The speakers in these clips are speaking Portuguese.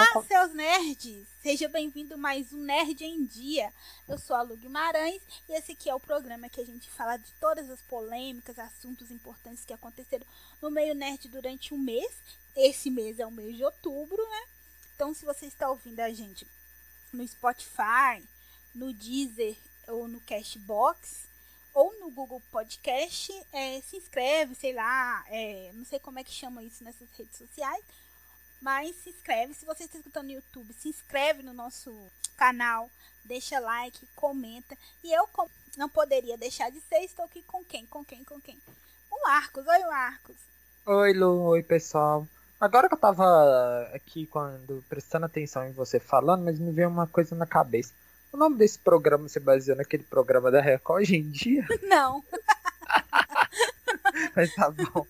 Olá, seus nerds! Seja bem-vindo a mais um Nerd em Dia. Eu sou a Lu Guimarães e esse aqui é o programa que a gente fala de todas as polêmicas, assuntos importantes que aconteceram no meio nerd durante um mês. Esse mês é o mês de outubro, né? Então, se você está ouvindo a gente no Spotify, no Deezer ou no Cashbox ou no Google Podcast, é, se inscreve, sei lá, é, não sei como é que chama isso nessas redes sociais mas se inscreve. Se você está escutando no YouTube, se inscreve no nosso canal, deixa like, comenta. E eu não poderia deixar de ser. Estou aqui com quem? Com quem? Com quem? O Marcos. Oi, Marcos. Oi, Lu. Oi, pessoal. Agora que eu tava aqui quando prestando atenção em você falando, mas me veio uma coisa na cabeça. O nome desse programa se baseou naquele programa da Record hoje em dia? Não. mas tá bom.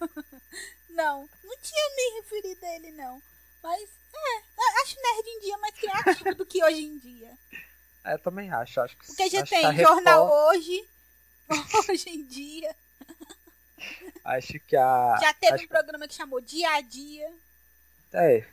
Não, não tinha nem referido a ele, não. Mas, é, acho nerd em dia mais criativo do que hoje em dia. É, eu também acho. acho que, Porque já tem jornal hoje, hoje em dia. Acho que a. Já teve acho... um programa que chamou Dia a Dia. É.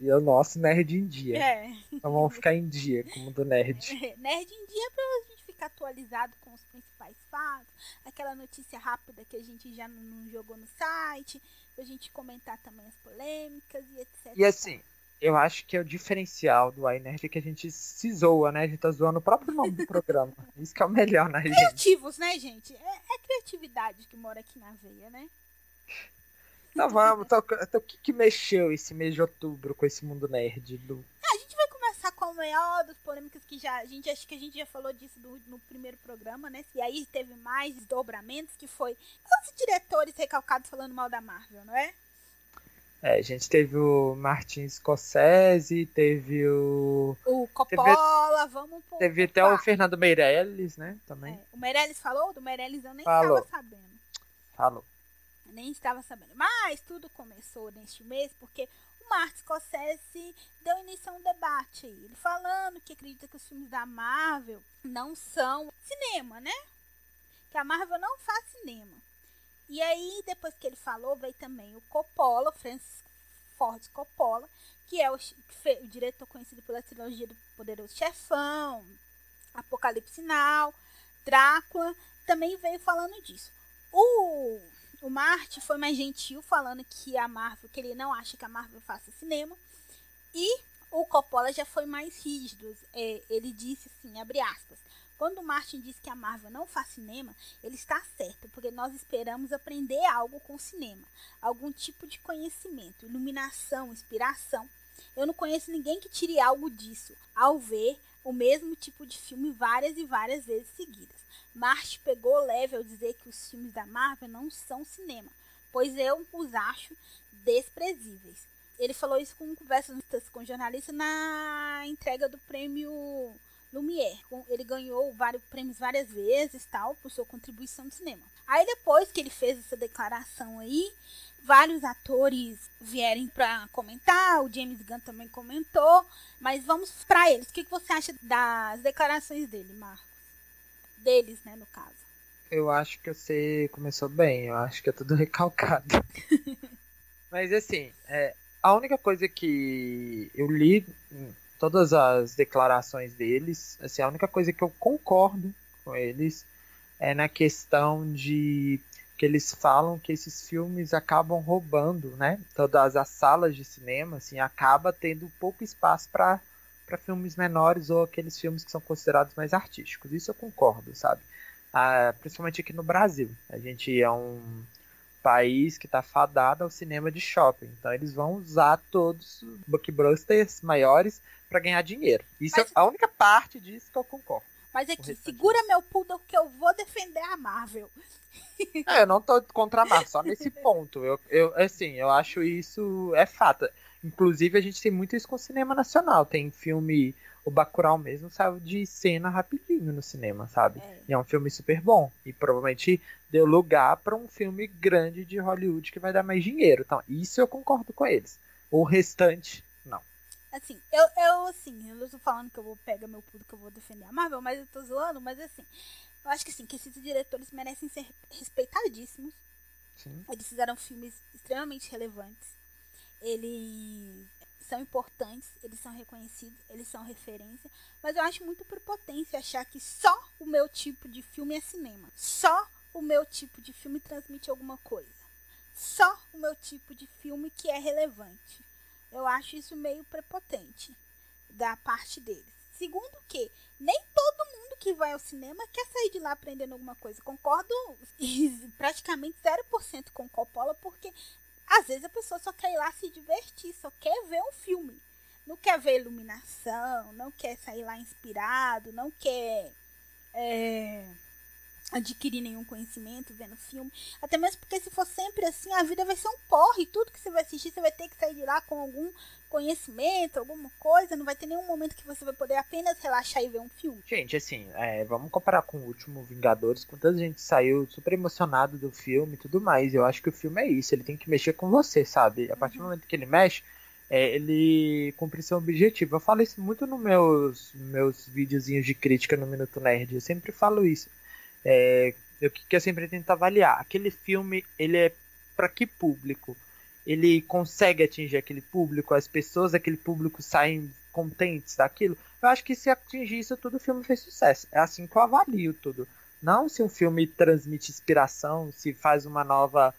E é o nosso Nerd em Dia. É. Então vamos ficar em dia, como do Nerd. É, nerd em Dia é pra gente ficar atualizado com os principais fatos. Aquela notícia rápida que a gente já não jogou no site pra gente comentar também as polêmicas e etc. E assim, eu acho que é o diferencial do iNerd que a gente se zoa, né? A gente tá zoando o próprio nome do programa. Isso que é o melhor, né, gente? Criativos, né, gente? É, é criatividade que mora aqui na veia, né? Então vamos, então, o que, que mexeu esse mês de outubro com esse mundo nerd, Lu? Ah, a gente vai começar com a maior das polêmicas que já. A gente acho que a gente já falou disso no, no primeiro programa, né? E aí teve mais desdobramentos, que foi os diretores recalcados falando mal da Marvel, não é? É, a gente teve o Martin Scorsese, teve o. O Coppola, teve, vamos um Teve até o Fernando Meirelles, né? Também. É, o Meirelles falou? Do Meirelles eu nem falou. estava sabendo. Falou. nem estava sabendo. Mas tudo começou neste mês porque o Scorsese deu início a um debate aí. Ele falando que acredita que os filmes da Marvel não são cinema, né? Que a Marvel não faz cinema. E aí, depois que ele falou, veio também o Coppola, Francis Ford Coppola, que é o, o diretor conhecido pela trilogia do Poderoso Chefão, Apocalipse Now, Drácula, também veio falando disso. O o Marte foi mais gentil, falando que a Marvel, que ele não acha que a Marvel faça cinema. E o Coppola já foi mais rígido. É, ele disse assim, abre aspas. Quando o Martin diz que a Marvel não faz cinema, ele está certo, porque nós esperamos aprender algo com o cinema, algum tipo de conhecimento, iluminação, inspiração. Eu não conheço ninguém que tire algo disso ao ver o mesmo tipo de filme várias e várias vezes seguidas. Marte pegou leve ao dizer que os filmes da Marvel não são cinema, pois eu os acho desprezíveis. Ele falou isso com conversas com jornalistas na entrega do prêmio Lumière. Ele ganhou vários prêmios várias vezes, tal, por sua contribuição no cinema. Aí depois que ele fez essa declaração aí, vários atores vierem para comentar, o James Gunn também comentou, mas vamos para eles. O que, você acha das declarações dele, Marcos? Deles, né, no caso. Eu acho que você começou bem, eu acho que é tudo recalcado. Mas assim, é, a única coisa que eu li todas as declarações deles, assim, a única coisa que eu concordo com eles é na questão de que eles falam que esses filmes acabam roubando, né? Todas as salas de cinema, assim, acaba tendo pouco espaço para para filmes menores ou aqueles filmes que são considerados mais artísticos. Isso eu concordo, sabe? Ah, principalmente aqui no Brasil. A gente é um país que está fadado ao cinema de shopping. Então eles vão usar todos os blockbusters maiores para ganhar dinheiro. Isso Mas... é a única parte disso que eu concordo. Mas aqui, segura meu poodle que eu vou defender a Marvel. É, eu não tô contra a Marvel, só nesse ponto. Eu, eu, assim, eu acho isso é fato. Inclusive, a gente tem muito isso com o cinema nacional. Tem filme. O Bacurau mesmo saiu de cena rapidinho no cinema, sabe? É. E é um filme super bom. E provavelmente deu lugar para um filme grande de Hollywood que vai dar mais dinheiro. Então, isso eu concordo com eles. O restante, não. Assim, eu, eu assim, eu não tô falando que eu vou pegar meu público, que eu vou defender a Marvel, mas eu tô zoando, mas assim, eu acho que assim, que esses diretores merecem ser respeitadíssimos. Sim. Eles fizeram filmes extremamente relevantes. Eles são importantes, eles são reconhecidos, eles são referência, mas eu acho muito prepotência achar que só o meu tipo de filme é cinema. Só o meu tipo de filme transmite alguma coisa. Só o meu tipo de filme que é relevante. Eu acho isso meio prepotente da parte deles. Segundo que nem todo mundo que vai ao cinema quer sair de lá aprendendo alguma coisa. Concordo praticamente 0% com Coppola, porque às vezes a pessoa só quer ir lá se divertir, só quer ver um filme. Não quer ver iluminação, não quer sair lá inspirado, não quer é, adquirir nenhum conhecimento vendo filme. Até mesmo porque se for sempre assim, a vida vai ser um porre. Tudo que você vai assistir, você vai ter que sair de lá com algum conhecimento, alguma coisa. Não vai ter nenhum momento que você vai poder apenas relaxar e ver um filme. Gente, assim, é, vamos comparar com o último Vingadores. Quanta gente saiu super emocionado do filme e tudo mais. Eu acho que o filme é isso. Ele tem que mexer com você, sabe? A partir uhum. do momento que ele mexe. É, ele cumpre seu objetivo. Eu falo isso muito nos meus, meus videozinhos de crítica no Minuto Nerd. Eu sempre falo isso é, o que eu sempre tento avaliar. Aquele filme, ele é para que público? Ele consegue atingir aquele público? As pessoas daquele público saem contentes daquilo? Eu acho que se atingir isso tudo, o filme fez sucesso. É assim que eu avalio tudo. Não se um filme transmite inspiração, se faz uma nova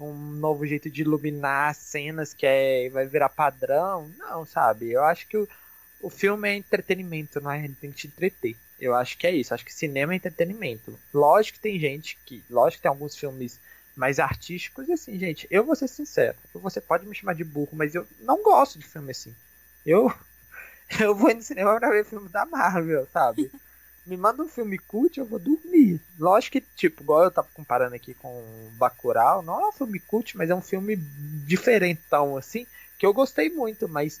um novo jeito de iluminar cenas que é, vai virar padrão. Não, sabe? Eu acho que o, o filme é entretenimento, não é? Ele tem que te entreter. Eu acho que é isso. Acho que cinema é entretenimento. Lógico que tem gente que. Lógico que tem alguns filmes mais artísticos. E assim, gente, eu vou ser sincero. Você pode me chamar de burro, mas eu não gosto de filme assim. Eu. Eu vou no cinema pra ver filme da Marvel, sabe? me manda um filme cult, eu vou dormir. Lógico que, tipo, igual eu tava comparando aqui com Bacurau, não é um filme cult, mas é um filme diferentão, assim, que eu gostei muito, mas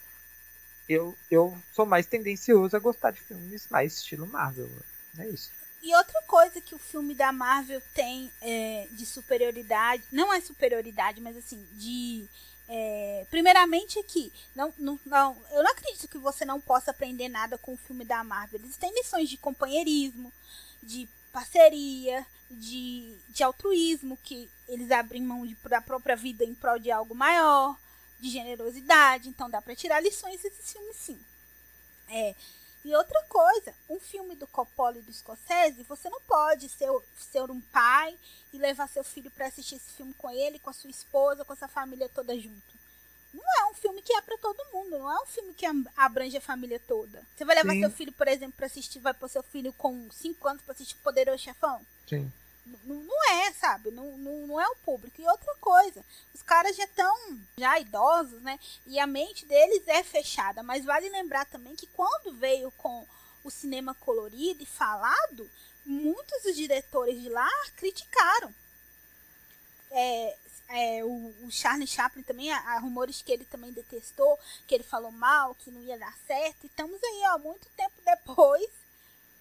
eu, eu sou mais tendencioso a gostar de filmes mais estilo Marvel. É isso. E outra coisa que o filme da Marvel tem é, de superioridade, não é superioridade, mas assim, de. É, primeiramente aqui, não, não, não, eu não acredito que você não possa aprender nada com o filme da Marvel. Eles têm lições de companheirismo, de parceria, de, de altruísmo, que eles abrem mão de, da própria vida em prol de algo maior de generosidade, então dá para tirar lições desses filmes sim. É. E outra coisa, um filme do Coppola e do Scorsese, você não pode ser, ser um pai e levar seu filho para assistir esse filme com ele, com a sua esposa, com essa família toda junto. Não é um filme que é para todo mundo, não é um filme que abrange a família toda. Você vai levar Sim. seu filho, por exemplo, para assistir, vai pôr seu filho com 5 anos para assistir Poderoso Chefão? Sim. Não, não é, sabe? Não, não, não é o público. E outra coisa, os caras já estão já idosos, né? E a mente deles é fechada. Mas vale lembrar também que quando veio com o cinema colorido e falado, muitos dos diretores de lá criticaram. É, é, o, o, Charlie Chaplin também, há, há, rumores que ele também detestou, que ele falou mal, que não ia dar certo. E estamos aí, ó, muito tempo depois,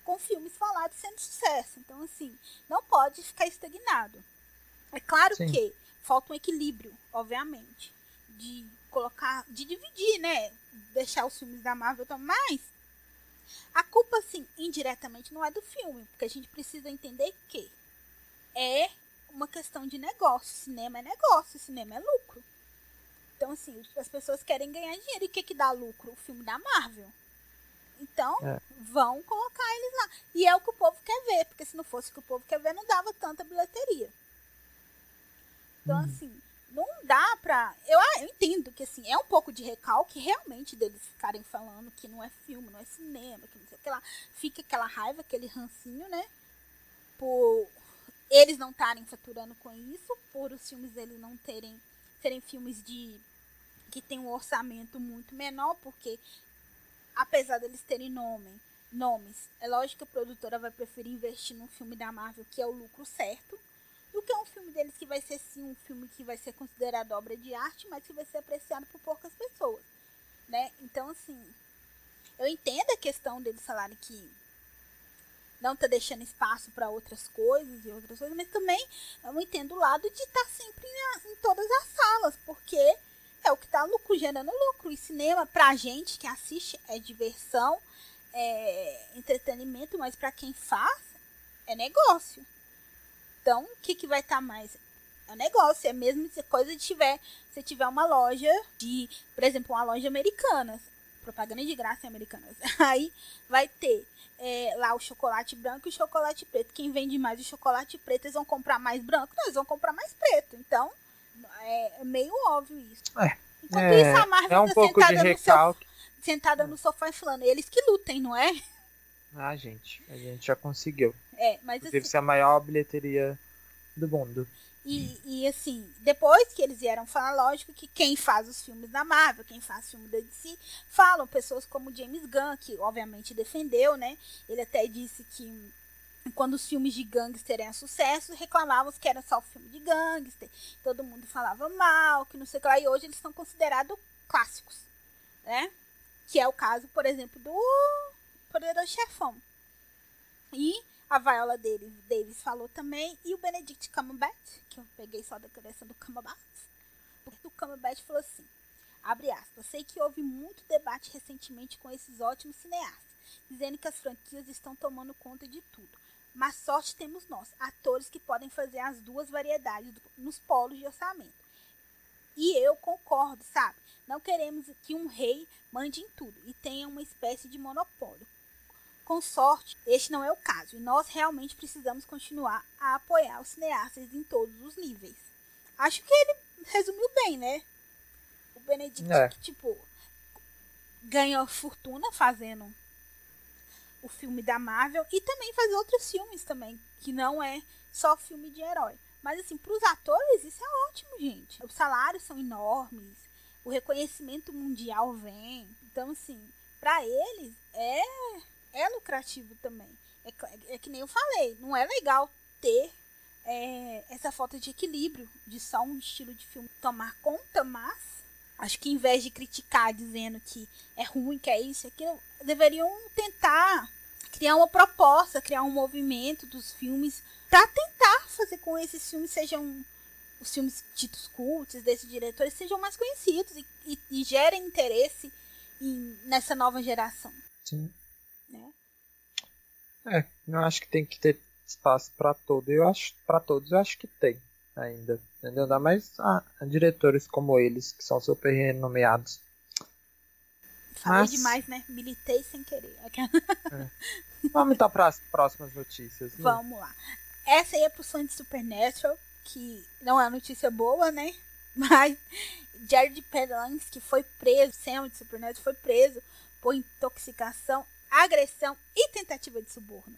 com filmes falados sendo sucesso. Então, assim, não pode ficar estagnado. É claro Sim. que falta um equilíbrio, obviamente, de colocar, de dividir, né? Deixar os filmes da Marvel também, mas a culpa, assim, indiretamente não é do filme, porque a gente precisa entender que é uma questão de negócio. Cinema é negócio, cinema é lucro. Então, assim, as pessoas querem ganhar dinheiro. E o que, que dá lucro? O filme da Marvel. Então, é. vão colocar eles lá. E é o que o povo quer ver, porque se não fosse o que o povo quer ver, não dava tanta bilheteria. Então, uhum. assim, não dá pra. Eu, ah, eu entendo que assim, é um pouco de recalque realmente deles ficarem falando que não é filme, não é cinema, que não sei o que lá. Fica aquela raiva, aquele rancinho, né? Por eles não estarem faturando com isso, por os filmes deles não terem serem filmes de que tem um orçamento muito menor, porque apesar deles terem nome, nomes, é lógico que a produtora vai preferir investir num filme da Marvel que é o lucro certo, do que um filme deles que vai ser sim um filme que vai ser considerado obra de arte, mas que vai ser apreciado por poucas pessoas, né? Então assim, eu entendo a questão deles falarem que não tá deixando espaço para outras coisas e outras coisas, mas também eu entendo o lado de estar tá sempre em, em todas as salas, porque é o que está lucro, gerando lucro. E cinema, pra gente que assiste, é diversão, é entretenimento, mas para quem faz, é negócio. Então, o que, que vai estar tá mais? É negócio, é mesmo se coisa de tiver, se tiver uma loja de, por exemplo, uma loja americana, propaganda de graça em americanas. Aí vai ter é, lá o chocolate branco e o chocolate preto. Quem vende mais o chocolate preto, eles vão comprar mais branco, não, eles vão comprar mais preto. Então, é, é meio óbvio isso. É. Enquanto É, isso, a Marvel é um tá pouco de sentada, no recalque. sofá, sentada no sofá e falando, eles que lutem, não é? Ah, gente, a gente já conseguiu. É, mas Inclusive, assim, ser a maior bilheteria do mundo. E, e assim, depois que eles vieram falar, lógico que quem faz os filmes da Marvel, quem faz filme da DC, falam pessoas como James Gunn, que obviamente defendeu, né? Ele até disse que quando os filmes de gangster eram sucesso, reclamavam que era só filme de gangster, todo mundo falava mal, que não sei o que lá, e hoje eles são considerados clássicos, né? Que é o caso, por exemplo, do Poderoso Chefão. E a Viola Davis, Davis falou também, e o Benedict Cumberbatch, que eu peguei só da cabeça do Cumberbatch, o Cumberbatch falou assim, abre aspas, sei que houve muito debate recentemente com esses ótimos cineastas, dizendo que as franquias estão tomando conta de tudo. Mas sorte temos nós, atores que podem fazer as duas variedades nos polos de orçamento. E eu concordo, sabe? Não queremos que um rei mande em tudo e tenha uma espécie de monopólio. Com sorte, este não é o caso, e nós realmente precisamos continuar a apoiar os cineastas em todos os níveis. Acho que ele resumiu bem, né? O Benedict, É. que, tipo, ganha fortuna fazendo o filme da Marvel e também faz outros filmes também, que não é só filme de herói. Mas assim, para os atores isso é ótimo, gente. Os salários são enormes, o reconhecimento mundial vem. Então assim, para eles é é lucrativo também. É, cl- é que nem eu falei, não é legal ter é, essa falta de equilíbrio de só um estilo de filme tomar conta, mas acho que em vez de criticar dizendo que é ruim, que é isso, aquilo, deveriam tentar criar uma proposta, criar um movimento dos filmes para tentar fazer com que esses filmes sejam os filmes ditos cultos desses diretores sejam mais conhecidos e, e, e gerem interesse em- nessa nova geração, Sim. né? É, eu acho que tem que ter espaço pra todo. Eu acho para todos, eu acho que tem ainda. Entendeu? Ainda mais a, a diretores como eles, que são super renomeados. Falei Mas- demais, né? Militei sem querer. Aquela- Vamos então para as próximas notícias. né? Vamos lá. Essa aí é pro fã de Supernatural, que não é notícia boa, né? Mas Jared Padalecki, que foi preso, Sam de Supernatural, foi preso por intoxicação, agressão e tentativa de suborno.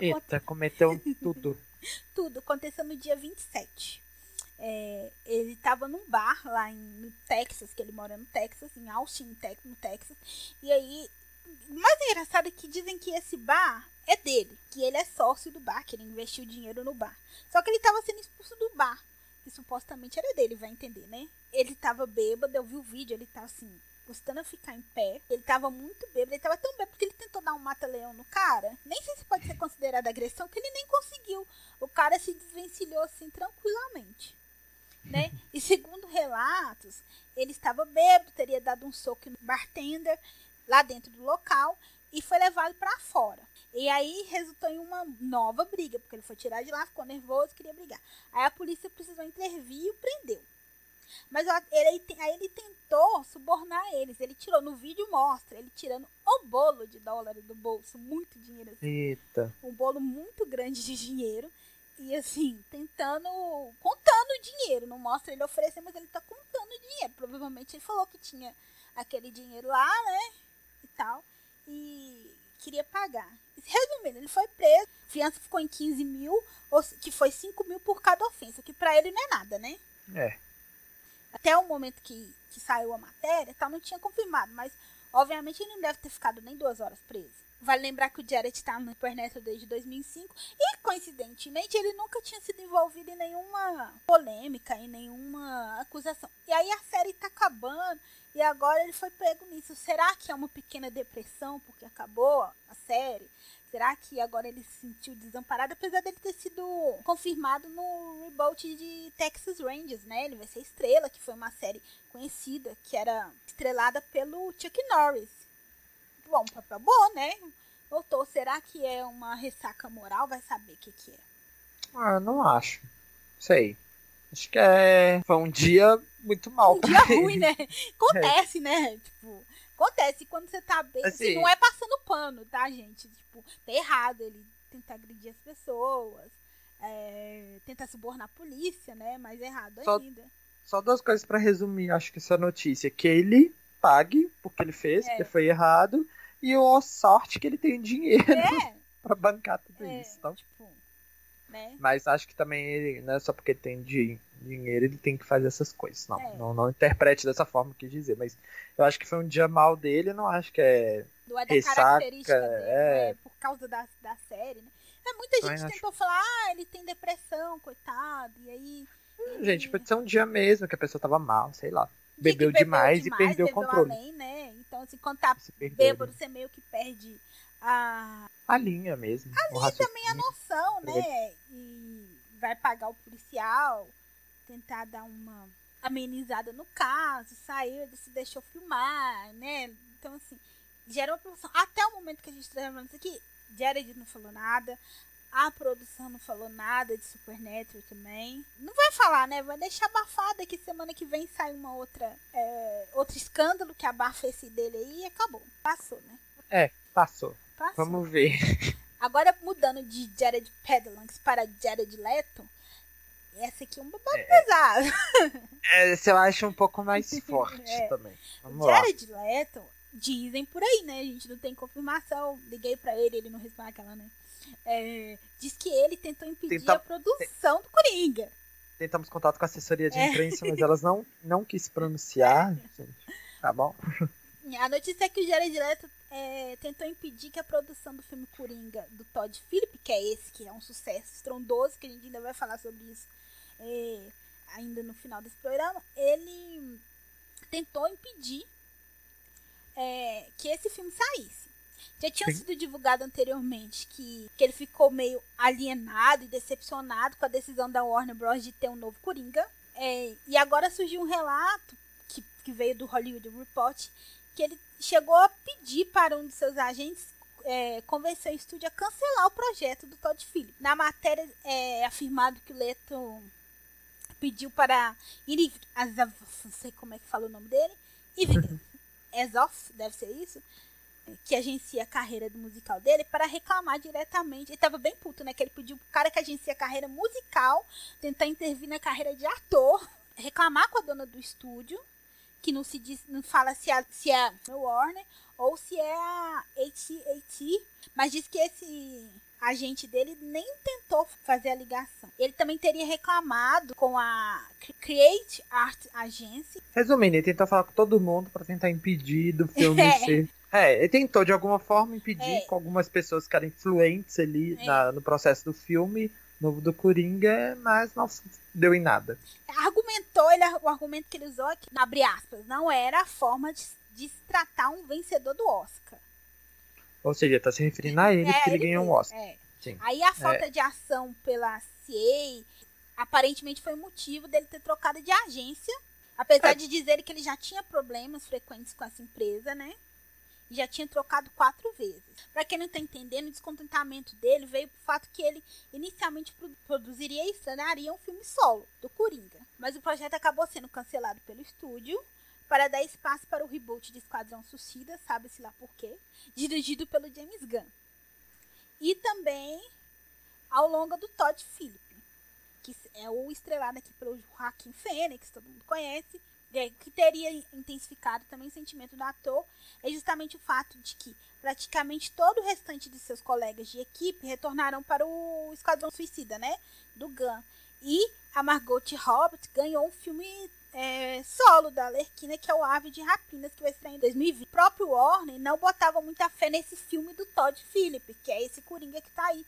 Eita, cometeu tudo. Tudo aconteceu no dia 27. É, ele estava num bar lá em, no Texas, que ele mora no Texas, em Austin, no Texas. E aí, o mais engraçado é que dizem que esse bar é dele, que ele é sócio do bar, que ele investiu dinheiro no bar. Só que ele estava sendo expulso do bar, que supostamente era dele, vai entender, né? Ele estava bêbado, eu vi o vídeo, ele tá assim, custando a ficar em pé. Ele estava muito bêbado, ele estava tão bêbado que ele tentou dar um mata-leão no cara. Nem sei se pode ser considerado agressão, que ele nem conseguiu. O cara se desvencilhou assim tranquilamente. Né? E segundo relatos, ele estava bêbado, teria dado um soco no bartender lá dentro do local e foi levado para fora. E aí resultou em uma nova briga, porque ele foi tirar de lá, ficou nervoso, queria brigar. Aí a polícia precisou intervir e o prendeu. Mas ele, aí ele tentou subornar eles. Ele tirou, no vídeo mostra, ele tirando o bolo de dólar do bolso, muito dinheiro assim Eita. um bolo muito grande de dinheiro e assim, tentando, contando o dinheiro, não mostra ele oferecer, mas ele tá contando o dinheiro. Provavelmente ele falou que tinha aquele dinheiro lá, né? E tal, e queria pagar. Resumindo, ele foi preso, a fiança ficou em 15 mil, que foi 5 mil por cada ofensa, que pra ele não é nada, né? É. Até o momento que, que saiu a matéria, tal, não tinha confirmado, mas obviamente ele não deve ter ficado nem duas horas preso. Vale lembrar que o Jared está no Supernatural desde 2005 e, coincidentemente, ele nunca tinha sido envolvido em nenhuma polêmica, em nenhuma acusação. E aí a série está acabando e agora ele foi pego nisso. Será que é uma pequena depressão porque acabou a série? Será que agora ele se sentiu desamparado, apesar dele ter sido confirmado no reboot de Texas Rangers, né? Ele vai ser estrela, que foi uma série conhecida, que era estrelada pelo Chuck Norris. Bom, papel bom, né? Voltou. Será que é uma ressaca moral? Vai saber o que, que é. Ah, não acho. Sei. Acho que é. Foi um dia muito mal. Um dia ruim, né? Acontece, é. né? Tipo, acontece quando você tá bem. Assim, assim, não é passando pano, tá, gente? Tipo, tá errado ele tentar agredir as pessoas, é, tentar subornar a polícia, né? Mas errado só, ainda. Só duas coisas para resumir, acho que essa notícia. Que ele pague porque ele fez, é. porque foi errado, e a sorte que ele tem dinheiro é. para bancar tudo é, isso. Então. Tipo, né? Mas acho que também ele, não é só porque tem dinheiro, ele tem que fazer essas coisas. Não, é. não, não interprete dessa forma que dizer. Mas eu acho que foi um dia mal dele, não acho que é. Não é da ressaca, característica dele, é... Né? por causa da, da série, né? É, muita gente acho... tentou falar, ah, ele tem depressão, coitado, e aí. Hum, gente, pode ser um dia mesmo que a pessoa tava mal, sei lá. Bebeu, bebeu demais, demais, e perdeu o controle. Além, né? Então, assim, quando tá bêbado, você meio que perde a. A linha mesmo. A linha também a noção, né? E vai pagar o policial, tentar dar uma amenizada no caso, saiu, se deixou filmar, né? Então, assim, gera uma produção. Até o momento que a gente está falando isso aqui, Jared não falou nada. A produção não falou nada de Supernatural também. Não vai falar, né? Vai deixar abafada que semana que vem sai uma outra. É, outro escândalo que abafa esse dele aí e acabou. Passou, né? É, passou. passou. Vamos ver. Agora mudando de Jared Padalecki para Jared Leto. Essa aqui é um babado é, pesado. É, esse eu acho um pouco mais forte é. também. Vamos Jared lá. Leto, dizem por aí, né? A gente não tem confirmação. Liguei para ele, ele não respondeu aquela, né? É, diz que ele tentou impedir Tenta... a produção do Coringa. Tentamos contato com a assessoria de é. imprensa, mas elas não, não quis pronunciar. Tá bom? A notícia é que o Jared Leto é, tentou impedir que a produção do filme Coringa do Todd Phillips, que é esse, que é um sucesso estrondoso, que a gente ainda vai falar sobre isso é, ainda no final desse programa, ele tentou impedir é, que esse filme saísse. Já tinha sido divulgado anteriormente que, que ele ficou meio alienado e decepcionado com a decisão da Warner Bros. de ter um novo Coringa. É, e agora surgiu um relato que, que veio do Hollywood Report que ele chegou a pedir para um de seus agentes é, convencer o estúdio a cancelar o projeto do Todd Phillips. Na matéria é afirmado que o Leto pediu para Iri não sei como é que fala o nome dele, Ezoff, deve ser isso, que agencia a carreira do musical dele, para reclamar diretamente. Ele estava bem puto, né? Que ele pediu pro cara que agencia a carreira musical tentar intervir na carreira de ator, reclamar com a dona do estúdio, que não se diz, não fala se é, se é a Warner ou se é a AT&T, mas diz que esse agente dele nem tentou fazer a ligação. Ele também teria reclamado com a Create Art Agency. Resumindo, ele tentou falar com todo mundo para tentar impedir do filme é. ser. É, ele tentou de alguma forma impedir é. com algumas pessoas que eram influentes ali é. na, no processo do filme novo do Coringa, mas não deu em nada. Argumentou, ele, o argumento que ele usou aqui, abre aspas, não era a forma de, de se tratar um vencedor do Oscar. Ou seja, tá se referindo a ele é, que ele, ele ganhou um Oscar. É. Aí a falta é. de ação pela CA aparentemente foi o motivo dele ter trocado de agência. Apesar é. de dizer que ele já tinha problemas frequentes com essa empresa, né? Já tinha trocado quatro vezes. Para quem não está entendendo, o descontentamento dele veio pro fato que ele inicialmente produziria e estrearia um filme solo, do Coringa. Mas o projeto acabou sendo cancelado pelo estúdio para dar espaço para o reboot de Esquadrão Suicida, sabe-se lá por quê, dirigido pelo James Gunn. E também ao longo do Todd Phillips, que é o estrelado aqui pelo Joaquim Fênix, todo mundo conhece, que teria intensificado também o sentimento do ator, é justamente o fato de que praticamente todo o restante de seus colegas de equipe retornaram para o Esquadrão Suicida, né, do Gunn. E a Margot Robbie ganhou um filme é, solo da Lerquina, que é o Ave de Rapinas, que vai estrear em 2020. O próprio Warner não botava muita fé nesse filme do Todd Phillips, que é esse Coringa que tá aí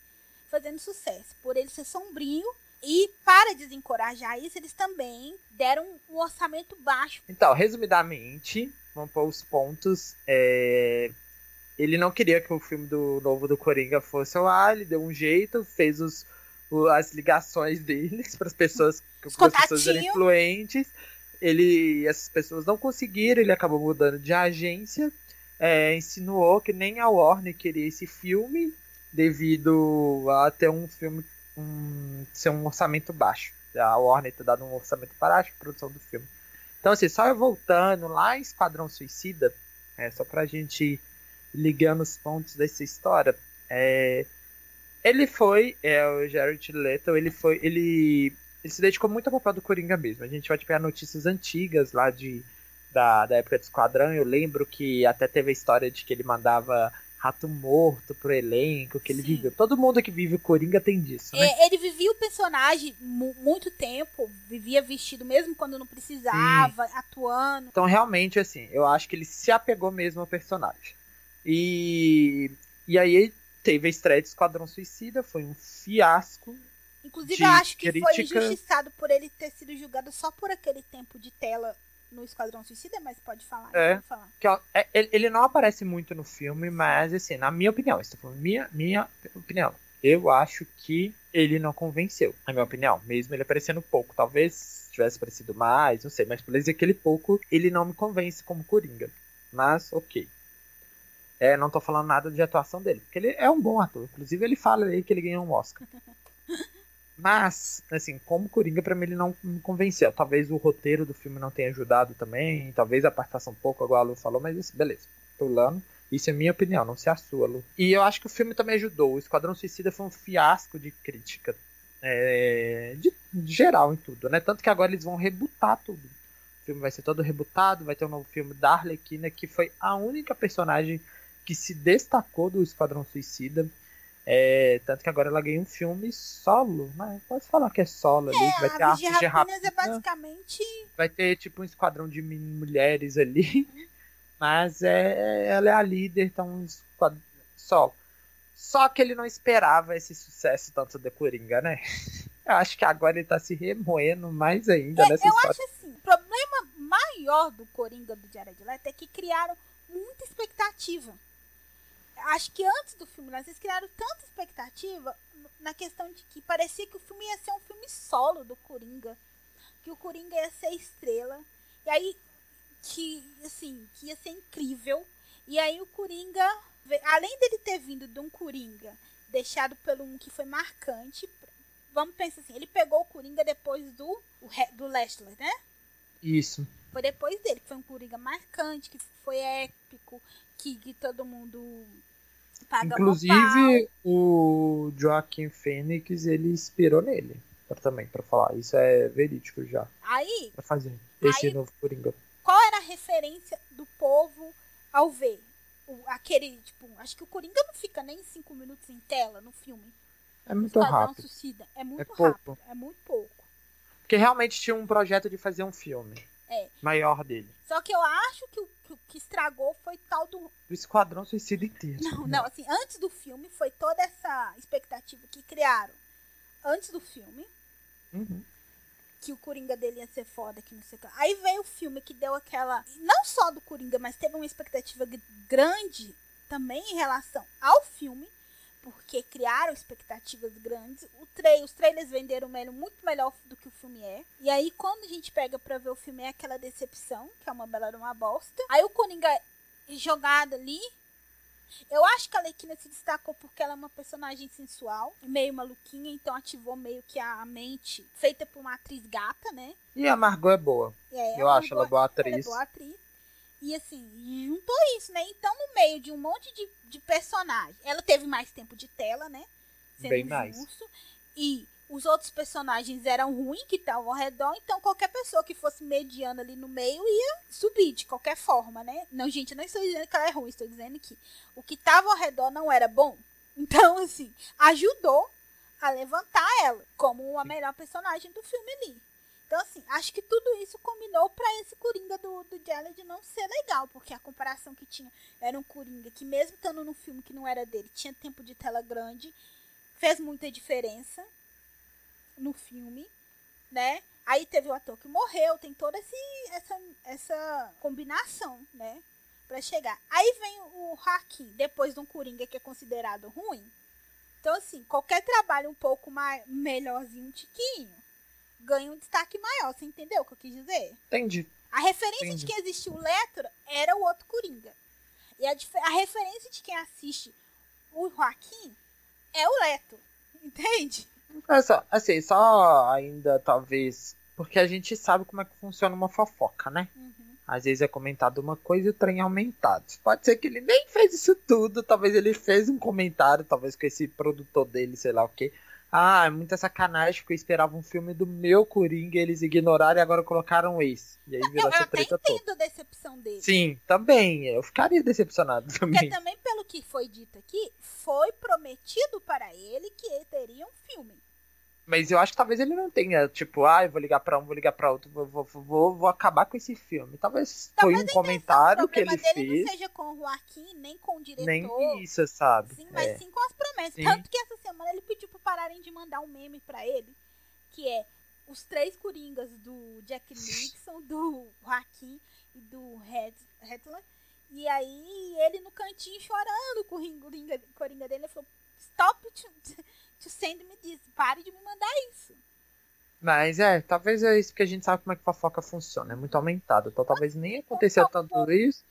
fazendo sucesso. Por ele ser sombrinho e para desencorajar isso, eles também deram um orçamento baixo. Então, resumidamente, vamos para os pontos. É... Ele não queria que o filme do novo do Coringa fosse ar, ele deu um jeito, fez os, as ligações deles para as pessoas, pessoas eram influentes. Ele, essas pessoas não conseguiram, ele acabou mudando de agência. É, insinuou que nem a Warner queria esse filme devido a ter um filme um, ser um orçamento baixo. A Warner ter dado um orçamento para a produção do filme. Então, assim, só voltando lá em Esquadrão Suicida, é, só pra gente ligando os pontos dessa história, é, ele foi, é, o Jared Leto, ele foi, ele, ele se dedicou muito ao papel do Coringa mesmo. A gente vai pegar notícias antigas lá de, da, da época do Esquadrão, eu lembro que até teve a história de que ele mandava rato morto pro elenco, que ele viveu. Todo mundo que vive o Coringa tem disso, né? É, ele vivia o personagem muito tempo, vivia vestido mesmo quando não precisava, Sim. atuando. Então, realmente, assim, eu acho que ele se apegou mesmo ao personagem. E, e aí teve a estreia de Esquadrão Suicida, foi um fiasco. Inclusive, eu acho que crítica... foi injustiçado por ele ter sido julgado só por aquele tempo de tela no Esquadrão Suicida, mas pode falar. É, falar. Que, ó, é, ele não aparece muito no filme, mas assim, na minha opinião, estou falando minha, minha opinião. Eu acho que ele não convenceu, na minha opinião, mesmo ele aparecendo pouco. Talvez tivesse aparecido mais, não sei, mas por exemplo, aquele pouco, ele não me convence como Coringa. Mas, ok. É, não tô falando nada de atuação dele, porque ele é um bom ator. Inclusive, ele fala aí que ele ganhou um Oscar. Mas, assim, como Coringa, para mim ele não me convenceu. Talvez o roteiro do filme não tenha ajudado também, talvez a participação um pouco, igual a Lu falou, mas assim, beleza. Pulando. Isso é minha opinião, não se a sua, Lu. E eu acho que o filme também ajudou. O Esquadrão Suicida foi um fiasco de crítica. É, de, de, geral em tudo, né? Tanto que agora eles vão rebutar tudo. O filme vai ser todo rebutado, vai ter um novo filme da Arlequina, que foi a única personagem que se destacou do Esquadrão Suicida. É, tanto que agora ela ganha um filme solo, mas pode falar que é solo ali. É, vai ter a de Rapinas é basicamente. Vai ter tipo um esquadrão de mulheres ali. Mas é, ela é a líder, então um esquadrão solo. Só que ele não esperava esse sucesso tanto da Coringa, né? Eu acho que agora ele tá se remoendo mais ainda é, nessa eu história. acho assim, o problema maior do Coringa do Jared Leto é que criaram muita expectativa acho que antes do filme, né, vocês criaram tanta expectativa na questão de que parecia que o filme ia ser um filme solo do Coringa. Que o Coringa ia ser estrela. E aí, que, assim, que ia ser incrível. E aí o Coringa, além dele ter vindo de um Coringa deixado pelo um que foi marcante, vamos pensar assim, ele pegou o Coringa depois do, do Lestler, né? Isso. Foi depois dele, que foi um Coringa marcante, que foi épico, que, que todo mundo Inclusive, o Joaquim Fênix, ele inspirou nele também, para falar. Isso é verídico já. Aí. Pra fazer esse aí, novo Coringa. Qual era a referência do povo ao ver? O, aquele, tipo, acho que o Coringa não fica nem cinco minutos em tela no filme. É muito rápido. Suicida. É muito é rápido. Pouco. É muito pouco. Porque realmente tinha um projeto de fazer um filme. É. Maior dele. Só que eu acho que o que, que estragou foi tal do. Do Esquadrão Suicida inteiro. Não, não, assim, antes do filme foi toda essa expectativa que criaram. Antes do filme. Uhum. Que o Coringa dele ia ser foda, que não sei o que. Aí veio o filme que deu aquela. Não só do Coringa, mas teve uma expectativa grande também em relação ao filme porque criaram expectativas grandes. O tra os trailers venderam muito melhor do que o filme é. E aí, quando a gente pega pra ver o filme, é aquela decepção, que é uma bela de uma bosta. Aí o Coringa jogado ali. Eu acho que a Alequina se destacou porque ela é uma personagem sensual, meio maluquinha, então ativou meio que a mente feita por uma atriz gata, né? E a Margot é boa. É, Eu acho ela boa atriz. Ela é boa atriz. E assim, juntou isso, né? Então, no meio de um monte de, de personagens, ela teve mais tempo de tela, né? Sendo Bem mais. e os outros personagens eram ruins que estavam ao redor, então qualquer pessoa que fosse mediana ali no meio ia subir de qualquer forma, né? Não, gente, eu não estou dizendo que ela é ruim, estou dizendo que o que estava ao redor não era bom. Então, assim, ajudou a levantar ela como a melhor personagem do filme ali. Então, assim, acho que tudo isso combinou para esse Coringa do, do Jared não ser legal, porque a comparação que tinha era um Coringa que, mesmo estando no filme que não era dele, tinha tempo de tela grande, fez muita diferença no filme, né? Aí teve o ator que morreu, tem toda esse, essa, essa combinação, né? Pra chegar. Aí vem o Hakim, depois de um Coringa que é considerado ruim. Então, assim, qualquer trabalho um pouco mais melhorzinho, um tiquinho, ganha um destaque maior. Você entendeu o que eu quis dizer? Entendi. A referência Entendi. de quem assistiu o Letro era o outro Coringa. E a, a referência de quem assiste o Joaquim é o Leto. Entende? É só, assim, só ainda talvez. Porque a gente sabe como é que funciona uma fofoca, né? Uhum. Às vezes é comentado uma coisa e o trem é aumentado. Pode ser que ele nem fez isso tudo, talvez ele fez um comentário, talvez com esse produtor dele, sei lá o quê. Ah, é muita sacanagem, porque eu esperava um filme do meu Coringa e eles ignoraram e agora colocaram esse. E aí virou Eu, eu essa treta toda. entendo a decepção dele. Sim, também. Eu ficaria decepcionado Porque também. também, pelo que foi dito aqui, foi prometido para ele que teria um filme. Mas eu acho que talvez ele não tenha, tipo, ah, eu vou ligar pra um, vou ligar pra outro, vou, vou, vou, vou acabar com esse filme. Talvez, Talvez foi um a comentário o que ele fez, não seja com o Joaquim, nem com o diretor. nem isso, sabe? Sim, mas É. sim com as promessas. Sim. Tanto que essa semana ele pediu pra pararem de mandar um meme pra ele, que é os três coringas do Jack Nixon, do Joaquim e do Hedler. E aí ele no cantinho chorando com o ring- coringa, coringa dele. Ele falou, stop to send me this. Pare de me mandar isso. Mas é, talvez é isso porque a gente sabe como é que fofoca funciona, é muito aumentado. Então talvez nem aconteceu tanto isso.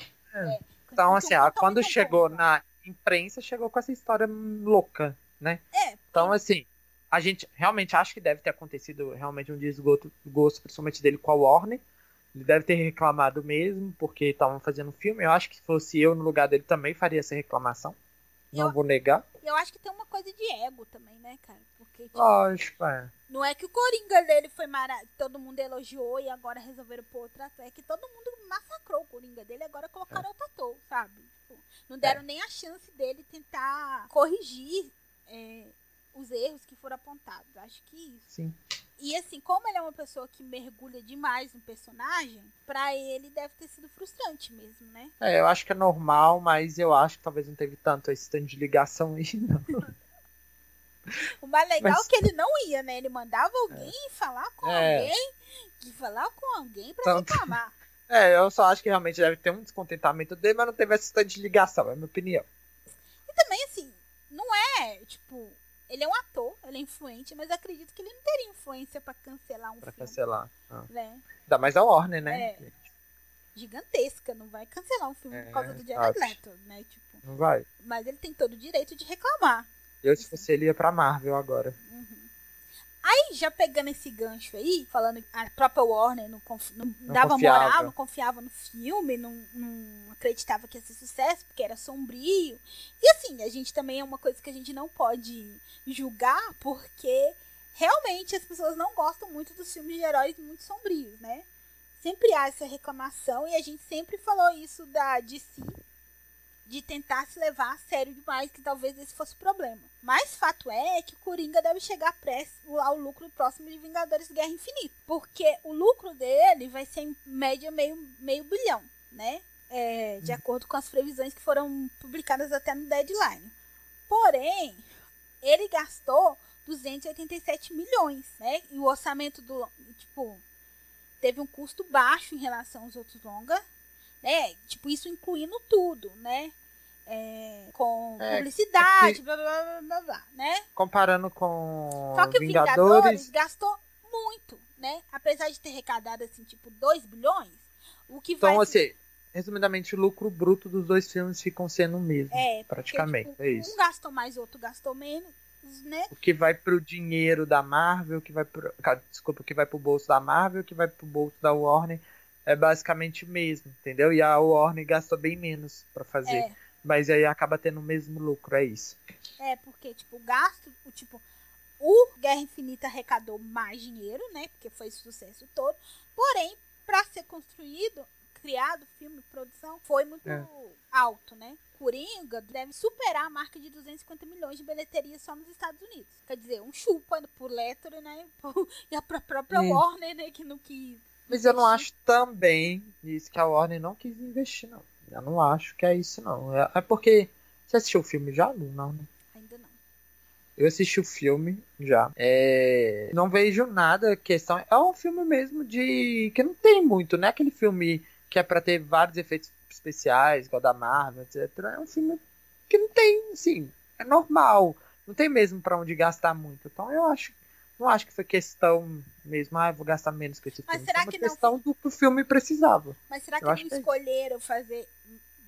Então, assim, ah, quando chegou na imprensa, chegou com essa história louca, né? É, Então, assim, a gente realmente acha que deve ter acontecido realmente um desgosto, gosto, principalmente dele com a Warner. Ele deve ter reclamado mesmo, porque estavam fazendo filme. Eu acho que se fosse eu no lugar dele também faria essa reclamação. Não Eu- vou negar. eu acho que tem uma coisa de ego também, né, cara? Porque, tipo, Lógico, é. Não é que o Coringa dele foi maravilhoso, todo mundo elogiou e agora resolveram pôr outro ator. É que todo mundo massacrou o Coringa dele e agora colocaram outro ator, sabe? Tipo, não deram nem a chance dele tentar corrigir é, os erros que foram apontados. Acho que isso. Sim. E assim, como ele é uma pessoa que mergulha demais no personagem, pra ele deve ter sido frustrante mesmo, né? É, eu acho que é normal, mas eu acho que talvez não teve tanto esse tanto de ligação aí, não. O mais legal Mas- é que ele não ia, né? Ele mandava alguém falar com É. alguém, e falar com alguém pra Tanto- reclamar. É, eu só acho que realmente deve ter um descontentamento dele, mas não teve esse tanto de ligação, é a minha opinião. E também, assim, não é, tipo, ele é um ator, ele é influente, mas acredito que ele não teria influência pra cancelar um Pra filme, cancelar. Ah. né? Ainda mais a Warner, né? É. Gigantesca, não vai cancelar um filme por causa É, do Jared. Leto, né? Tipo, Não vai. mas ele tem todo o direito de reclamar. Eu, se fosse ele, ia pra Marvel agora. Aí, já pegando esse gancho aí, falando que a própria Warner não, não Não dava confiava. moral, não confiava no filme, não, não acreditava que ia ser sucesso, porque era sombrio. E assim, a gente também é uma coisa que a gente não pode julgar, porque realmente as pessoas não gostam muito dos filmes de heróis muito sombrios, né? Sempre há essa reclamação e a gente sempre falou isso da DC, de tentar se levar a sério demais, que talvez esse fosse o problema. Mas fato é que o Coringa deve chegar ao lucro próximo de Vingadores Guerra Infinita. Porque o lucro dele vai ser em média meio, meio bilhão, né? É, de acordo com as previsões que foram publicadas até no deadline. Porém, ele gastou 287 milhões, né? E o orçamento do, tipo, teve um custo baixo em relação aos outros longa, né? Tipo, isso incluindo tudo, né? É, com É, publicidade, é que- blá, blá, blá, blá, blá, né? Comparando com Só que o Vingadores, Vingadores gastou muito, né? Apesar de ter arrecadado, assim, tipo, 2 bilhões, o que vai... Então, assim, resumidamente, o lucro bruto dos dois filmes ficam sendo o mesmo. é, porque, praticamente, tipo, é isso. Um gastou mais, outro gastou menos, né? O que vai pro dinheiro da Marvel, o que vai pro. Desculpa, o que vai pro bolso da Marvel, o que vai pro bolso da Warner é basicamente o mesmo, entendeu? E a Warner gastou bem menos pra fazer. É, Mas aí acaba tendo o mesmo lucro, é isso. É, porque, tipo, o gasto, o tipo, o Guerra Infinita arrecadou mais dinheiro, né? Porque foi sucesso todo. Porém, para ser construído, criado, filme, produção, foi muito É. alto, né? Coringa deve superar a marca de 250 milhões de bilheteria só nos Estados Unidos. Quer dizer, um chupa pro Letter, né? E a pró- própria. Warner, né? Que não quis. Mas eu não acho também isso que a Warner não quis investir, não. Eu não acho que é isso, não. É, é porque. Você assistiu o filme já? Não, né? Ainda não. Eu assisti o filme já. É, Não vejo nada. Questão. É um filme mesmo de. que não tem muito, né? Aquele filme que é pra ter vários efeitos especiais, igual da Marvel, etc. É um filme que não tem, assim. É normal. Não tem mesmo pra onde gastar muito. Então eu acho. Não acho que foi questão mesmo, ah, eu vou gastar menos com esse Mas filme. será foi uma que não questão do que o filme precisava. Mas será que Eu não que é escolheram fazer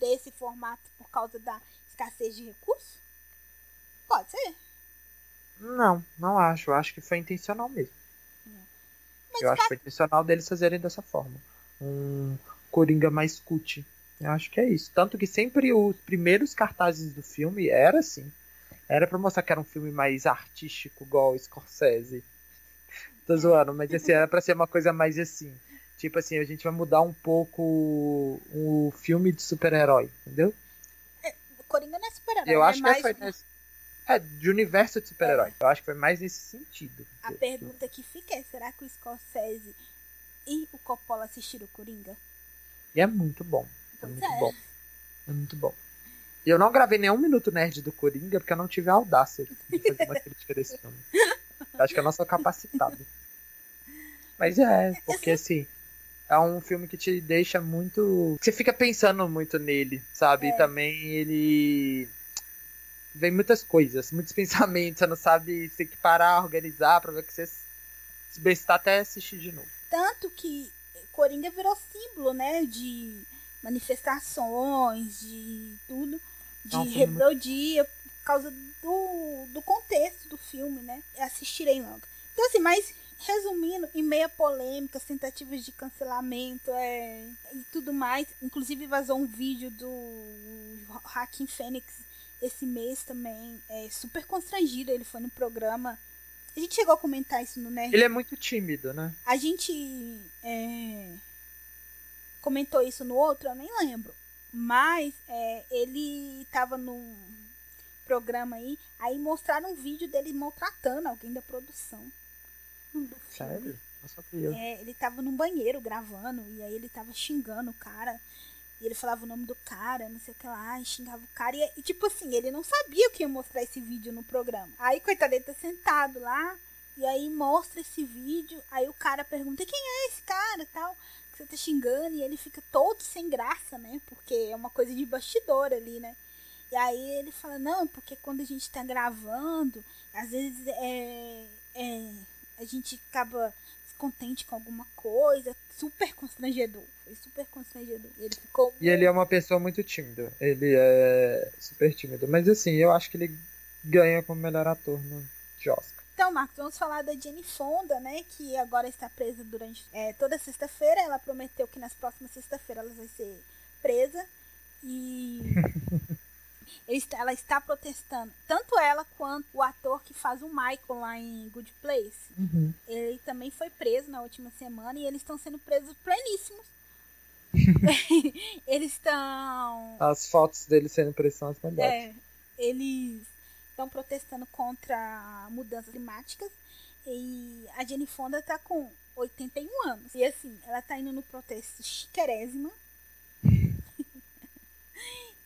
desse formato por causa da escassez de recursos? Pode ser. Não, não acho. Eu acho que foi intencional mesmo. Mas eu acho que foi intencional deles fazerem dessa forma. Um Coringa mais cut. Eu acho que é isso. Tanto que sempre os primeiros cartazes do filme era assim. Era pra mostrar que era um filme mais artístico, igual o Scorsese. Tô zoando, mas assim, era pra ser uma coisa mais assim. Tipo assim, a gente vai mudar um pouco o filme de super-herói, entendeu? o Coringa não é super-herói, Eu né? acho que foi nesse. É, de universo de super-herói. Eu acho que foi mais nesse sentido. a pergunta que fica é, será que o Scorsese e o Coppola assistiram o Coringa? E é muito bom. É muito é. bom. É muito bom. E eu não gravei nenhum minuto nerd do Coringa porque eu não tive a audácia de fazer uma crítica desse filme. Eu acho que eu não sou capacitado. Mas é, porque assim, é um filme que te deixa muito. Você fica pensando muito nele, sabe? É. E também ele. Vem muitas coisas, muitos pensamentos, você não sabe se tem que parar, organizar pra ver que você se bestar até assistir de novo. Tanto que Coringa virou símbolo, né? De manifestações, de tudo, de filme rebeldia, por causa do, do contexto do filme, né? Assistirem logo. Então, assim, mas resumindo, em meia polêmica, tentativas de cancelamento é, e tudo mais, inclusive vazou um vídeo do Hacking Fênix esse mês também, é super constrangido, ele foi no programa. A gente chegou a comentar isso no Nerd Ele é muito tímido, né? a gente é, comentou isso no outro, eu nem lembro. Mas é, ele tava num programa aí, aí mostraram um vídeo dele maltratando alguém da produção. Sério? Não. É, ele tava num banheiro gravando, e aí ele tava xingando o cara. E ele falava o nome do cara, não sei o que lá, e xingava o cara. E, e, tipo assim, ele não sabia que ia mostrar esse vídeo no programa. Aí, coitado, ele tá sentado lá, e aí mostra esse vídeo. Aí o cara pergunta: quem é esse cara tal? Que você tá xingando, e ele fica todo sem graça, né? Porque é uma coisa de bastidor ali, né? E aí ele fala: não, porque quando a gente tá gravando, às vezes é, é, a gente acaba descontente com alguma coisa. Super constrangedor. Foi super constrangedor. Ele ficou. E ele é uma pessoa muito tímida. Ele é super tímido. Mas assim, eu acho que ele ganha como melhor ator no Oscar. Então, Marcos, vamos falar da Jenny Fonda, né? Que agora está presa durante é, toda sexta-feira. Ela prometeu que nas próximas sexta-feiras ela vai ser presa. E ela está protestando. Tanto ela quanto o ator que faz o Michael lá em Good Place. Ele também foi preso na última semana e eles estão sendo presos pleníssimos. eles estão. As fotos dele sendo pressão as melhores. É, eles estão protestando contra mudanças climáticas e a Jenny Fonda tá com 81 anos. E assim, ela tá indo no protesto chiquerésima.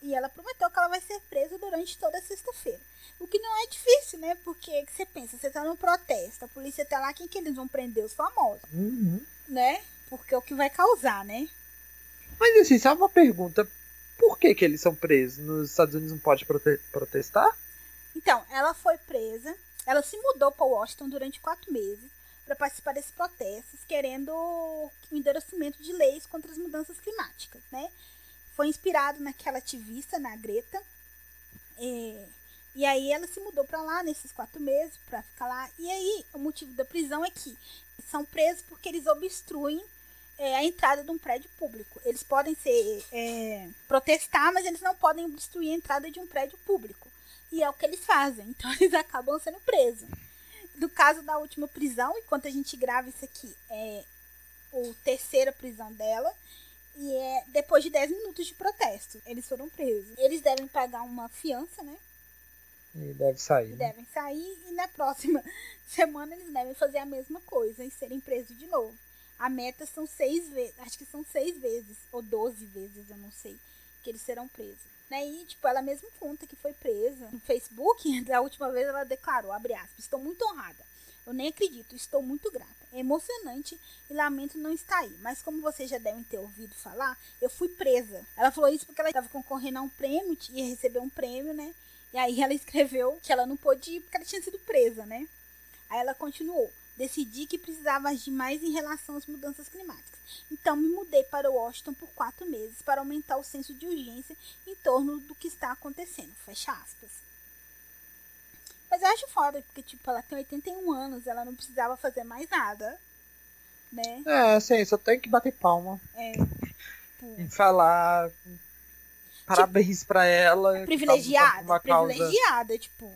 e ela prometeu que ela vai ser presa durante toda a sexta-feira. O que não é difícil, né? Porque que você pensa, você tá no protesto, a polícia tá lá, quem que eles vão prender? Os famosos, Uhum. né? Porque é o que vai causar, né? Mas assim, só uma pergunta. Por que, que eles são presos? Nos Estados Unidos não pode prote- protestar? Então, ela foi presa, ela se mudou para Washington durante quatro meses para participar desses protestos, querendo o endurecimento de leis contra as mudanças climáticas, né? Foi inspirado naquela ativista, na Greta, é, e aí ela se mudou para lá nesses quatro meses para ficar lá. E aí o motivo da prisão é que são presos porque eles obstruem é, a entrada de um prédio público. Eles podem ser é, protestar, mas eles não podem obstruir a entrada de um prédio público. E é o que eles fazem. Então eles acabam sendo presos. No caso da última prisão, enquanto a gente grava isso aqui, é a terceira prisão dela. E é depois de 10 minutos de protesto. Eles foram presos. Eles devem pagar uma fiança, né? E deve sair. E né? devem sair. E na próxima semana eles devem fazer a mesma coisa e serem presos de novo. A meta são seis vezes. Acho que são seis vezes. Ou doze vezes, eu não sei. Que eles serão presos. Né? E, tipo, ela mesma conta que foi presa no Facebook. Da última vez ela declarou, abre aspas, estou muito honrada. Eu nem acredito, estou muito grata. É emocionante e lamento não estar aí. Mas como vocês já devem ter ouvido falar, eu fui presa. Ela falou isso porque ela estava concorrendo a um prêmio, ia receber um prêmio, né? E aí ela escreveu que ela não pôde ir porque ela tinha sido presa, né? Aí ela continuou. Decidi que precisava agir mais em relação às mudanças climáticas. Então me mudei para Washington por quatro meses para aumentar o senso de urgência em torno do que está acontecendo. Fecha aspas. Mas eu acho foda, porque, tipo, ela tem 81 anos, ela não precisava fazer mais nada. Né? É, assim, só tem que bater palma. É. E falar. Parabéns tipo, pra ela. tá Privilegiada. Privilegiada, causa... tipo.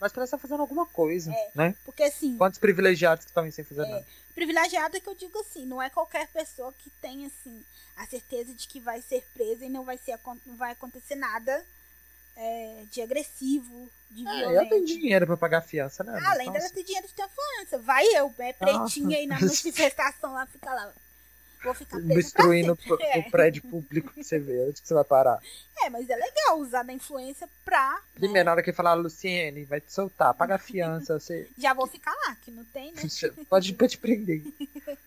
Mas parece estar fazendo alguma coisa, é, né? Porque assim. Quantos privilegiados que estão sem fazer é, nada? Privilegiada que eu digo assim, não é qualquer pessoa que tem assim a certeza de que vai ser presa e não vai ser não vai acontecer nada é, de agressivo, de é, ela tem dinheiro pra pagar fiança, né? Além dela ter dinheiro de ter fiança. Vai eu, é pretinha aí na manifestação lá, fica lá. Vou ficar Destruindo o, é. o prédio público pra você ver onde que você vai parar. É, mas é legal usar da influência pra. Primeiro, né? na hora que falar, Luciene, vai te soltar, paga a fiança. Você... Já vou ficar lá, que não tem, né? Pode, pode te prender.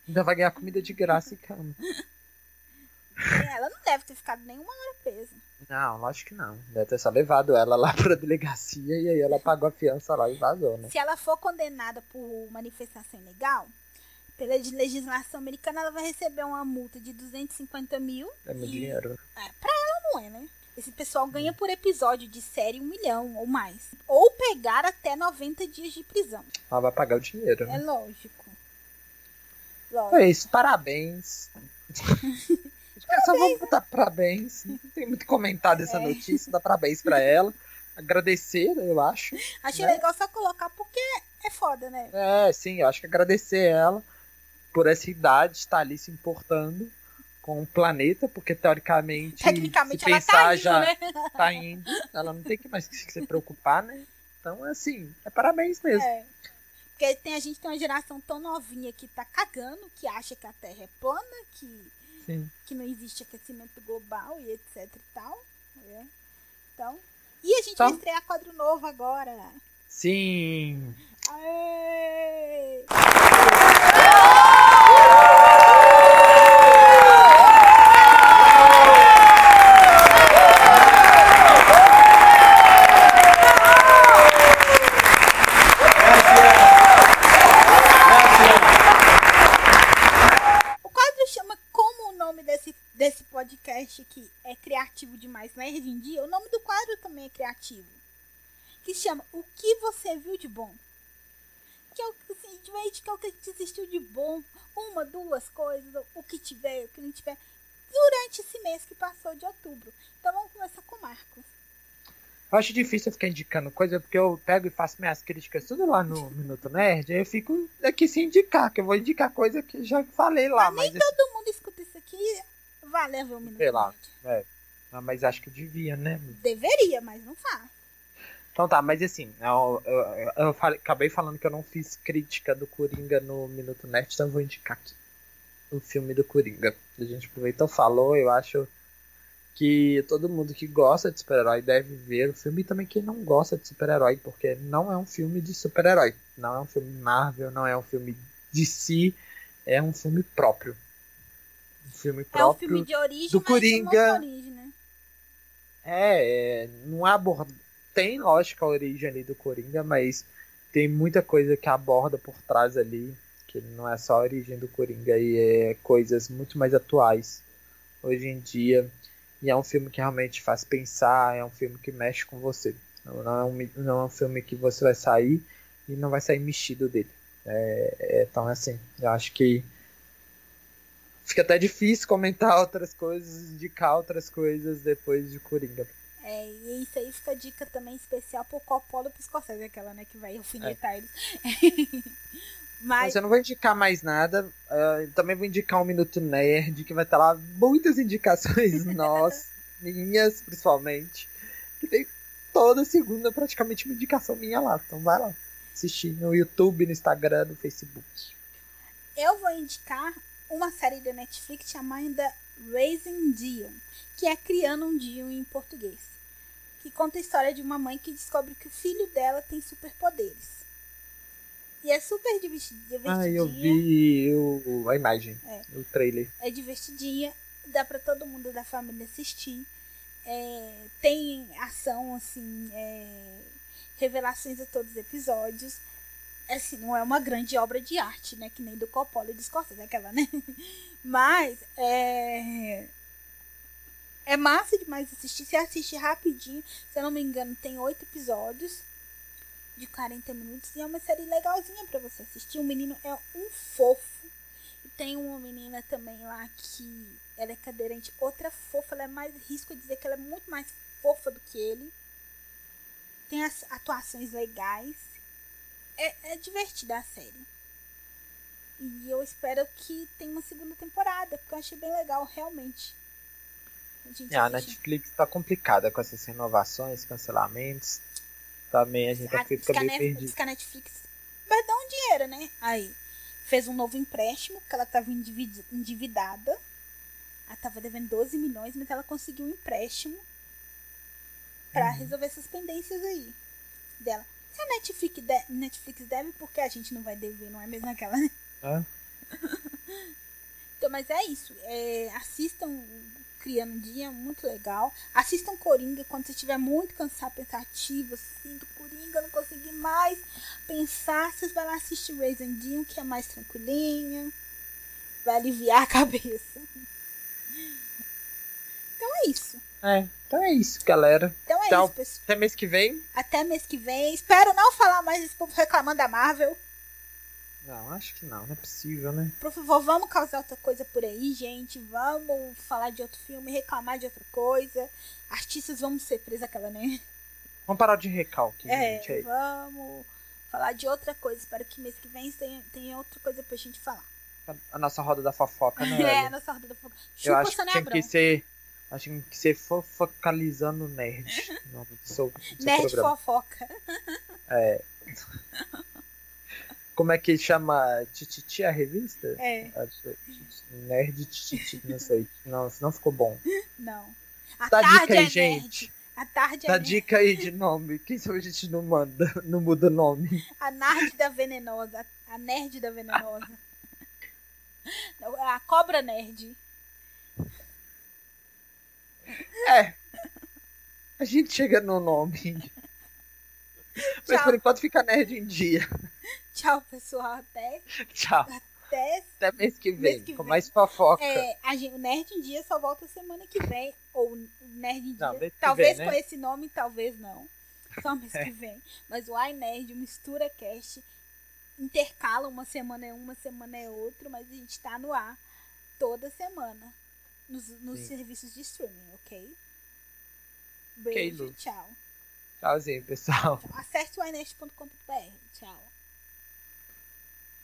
Ainda vai ganhar comida de graça e cama. É, ela não deve ter ficado nenhuma hora presa. Não, lógico que não. Deve ter só levado ela lá pra delegacia e aí ela pagou a fiança lá e vazou, né? Se ela for condenada por manifestação ilegal, pela legislação americana, ela vai receber uma multa de 250 mil. É muito e... dinheiro, né? É, pra ela não é, né? Esse pessoal ganha por episódio de série um milhão ou mais. Ou pegar até 90 dias de prisão. Ela vai pagar o dinheiro. Né? É lógico. lógico. É isso, parabéns. parabéns. Só vamos botar parabéns. Não tem muito comentário dessa é. notícia. Dá parabéns pra ela. Agradecer, eu acho. Achei né? legal só colocar porque é foda, né? É, sim, eu acho que agradecer ela por essa idade estar ali se importando com o planeta, porque teoricamente, Tecnicamente se ela pensar tá indo, já né? tá indo, ela não tem que mais se preocupar, né? Então, assim, é parabéns mesmo. É. Porque tem, a gente tem uma geração tão novinha que tá cagando, que acha que a Terra é plana, que, Sim. que não existe aquecimento global e etc e tal. É. Então. E a gente então, vai estrear quadro novo agora. Sim. Aê! desse podcast que é criativo nerd em dia, o nome do quadro também é criativo. Que chama O que você viu de bom? Que é o que simplesmente que é o que existiu de bom, uma, duas coisas, o que tiver, o que não tiver, durante esse mês que passou de outubro. Então vamos começar com o Marcos. Eu acho difícil ficar indicando coisa, porque eu pego e faço minhas críticas tudo lá no Minuto Nerd, aí eu fico aqui sem indicar, que eu vou indicar coisa que já falei lá. Mas, mas nem todo mundo escuta isso aqui, Vale ver um minuto. Sei lá. É. Mas acho que devia, né? Deveria, mas não faz. Então tá, mas assim, eu, eu, eu falei, acabei falando que eu não fiz crítica do Coringa no Minuto Net, então eu vou indicar aqui o filme do Coringa. A gente aproveitou, falou, eu acho que todo mundo que gosta de super-herói deve ver o filme e também quem não gosta de super-herói, porque não é um filme de super-herói, não é um filme Marvel, não é um filme de si, é um filme próprio filme próprio. É um filme de origem, do Coringa. É, é, não aborda. Tem, lógico, a origem ali do Coringa, mas tem muita coisa que aborda por trás ali, que não é só a origem do Coringa, e é coisas muito mais atuais hoje em dia. E é um filme que realmente faz pensar, é um filme que mexe com você. Não é um, não é um filme que você vai sair e não vai sair mexido dele. É, é, então, assim, eu acho que fica até difícil comentar outras coisas, indicar outras coisas depois de Coringa. É, e isso aí fica dica também especial pro Coppola e pro Scorsese, aquela, né, que vai alfinetar é. eles. Mas... Mas eu não vou indicar mais nada. Uh, também vou indicar um Minuto Nerd, que vai estar lá muitas indicações nossas, minhas principalmente. Que tem toda segunda praticamente uma indicação minha lá. Então vai lá assistir no YouTube, no Instagram, no Facebook. Eu vou indicar uma série da Netflix chamada Raising Dion, que é Criando um Dion em português, que conta a história de uma mãe que descobre que o filho dela tem superpoderes. E é super divertidinha. Ah, eu vi o, a imagem, é. o trailer. É divertidinha, dá para todo mundo da família assistir. É, tem ação, assim, é, revelações a todos os episódios assim, não é uma grande obra de arte, né? Que nem do Coppola e do Scorsese, aquela, né? Mas é. É massa demais assistir. Você assiste rapidinho. Se eu não me engano, tem oito episódios. de 40 minutos e é uma série legalzinha para você assistir. O menino é um fofo. E tem uma menina também lá que ela é cadeirante, outra fofa, ela é mais risco de dizer que ela é muito mais fofa do que ele. Tem as atuações legais. É, é divertida a série. E eu espero que tenha uma segunda temporada, porque eu achei bem legal, realmente. A, a Netflix tá complicada com essas renovações, cancelamentos. Também a gente a, fica meio perdido. Diz que a Netflix vai dar um dinheiro, né? Aí, fez um novo empréstimo, porque ela tava endividada. Ela tava devendo 12 milhões, mas ela conseguiu um empréstimo para uhum. resolver essas pendências aí dela. A Netflix, de, Netflix deve, porque a gente não vai dever, não é mesmo aquela, né? É. então, mas é isso. É, assistam Criando um Dia, muito legal. Assistam Coringa quando você estiver muito cansado, pensativo, assim, do Coringa, não conseguir mais pensar. Vocês vão lá assistir Raising que é mais tranquilinha. Vai aliviar a cabeça. Então é isso. É, então é isso, galera. Então é Tchau. isso, pessoal. Até mês que vem. Até mês que vem. Espero não falar mais desse povo reclamando da Marvel. Não, acho que não, não é possível, né? Por favor, vamos causar outra coisa por aí, gente. Vamos falar de outro filme, reclamar de outra coisa. Artistas vamos ser presos aquela, né? Vamos parar de recalque, é, gente. Aí. Vamos falar de outra coisa. Espero que mês que vem tenha, tenha outra coisa pra gente falar. A nossa roda da fofoca, né? é, a nossa roda da fofoca. Chupa Eu acho que tinha que ser Acho que ser fofocalizando nerd. Seu, do seu nerd programa. fofoca. É. Como é que chama? Tititi a revista? É. Nerd Tititi, não sei. Não, não ficou bom. Não. A Dá tarde dica aí, é gente. Nerd. A tarde Dá é dica aí de nome. Quem sabe a gente não manda, não muda o nome. A nerd da venenosa. A nerd da venenosa. A cobra nerd. É. A gente chega no nome. Mas por enquanto fica nerd em dia. Tchau, pessoal. Até. Tchau. Até, Até mês que vem, mês que com vem. mais fofoca. É, a gente, o Nerd em Dia só volta semana que vem. Ou Nerd em Dia. Não, talvez vem, né? com esse nome, talvez não. Só mês é. que vem. Mas o iNerd, Mistura Cast, intercala. Uma semana é uma, semana é outra. Mas a gente tá no ar toda semana nos, nos serviços de streaming, ok? Beijo, okay, tchau. Tchauzinho, pessoal. Acesse o inet.com.br. Tchau.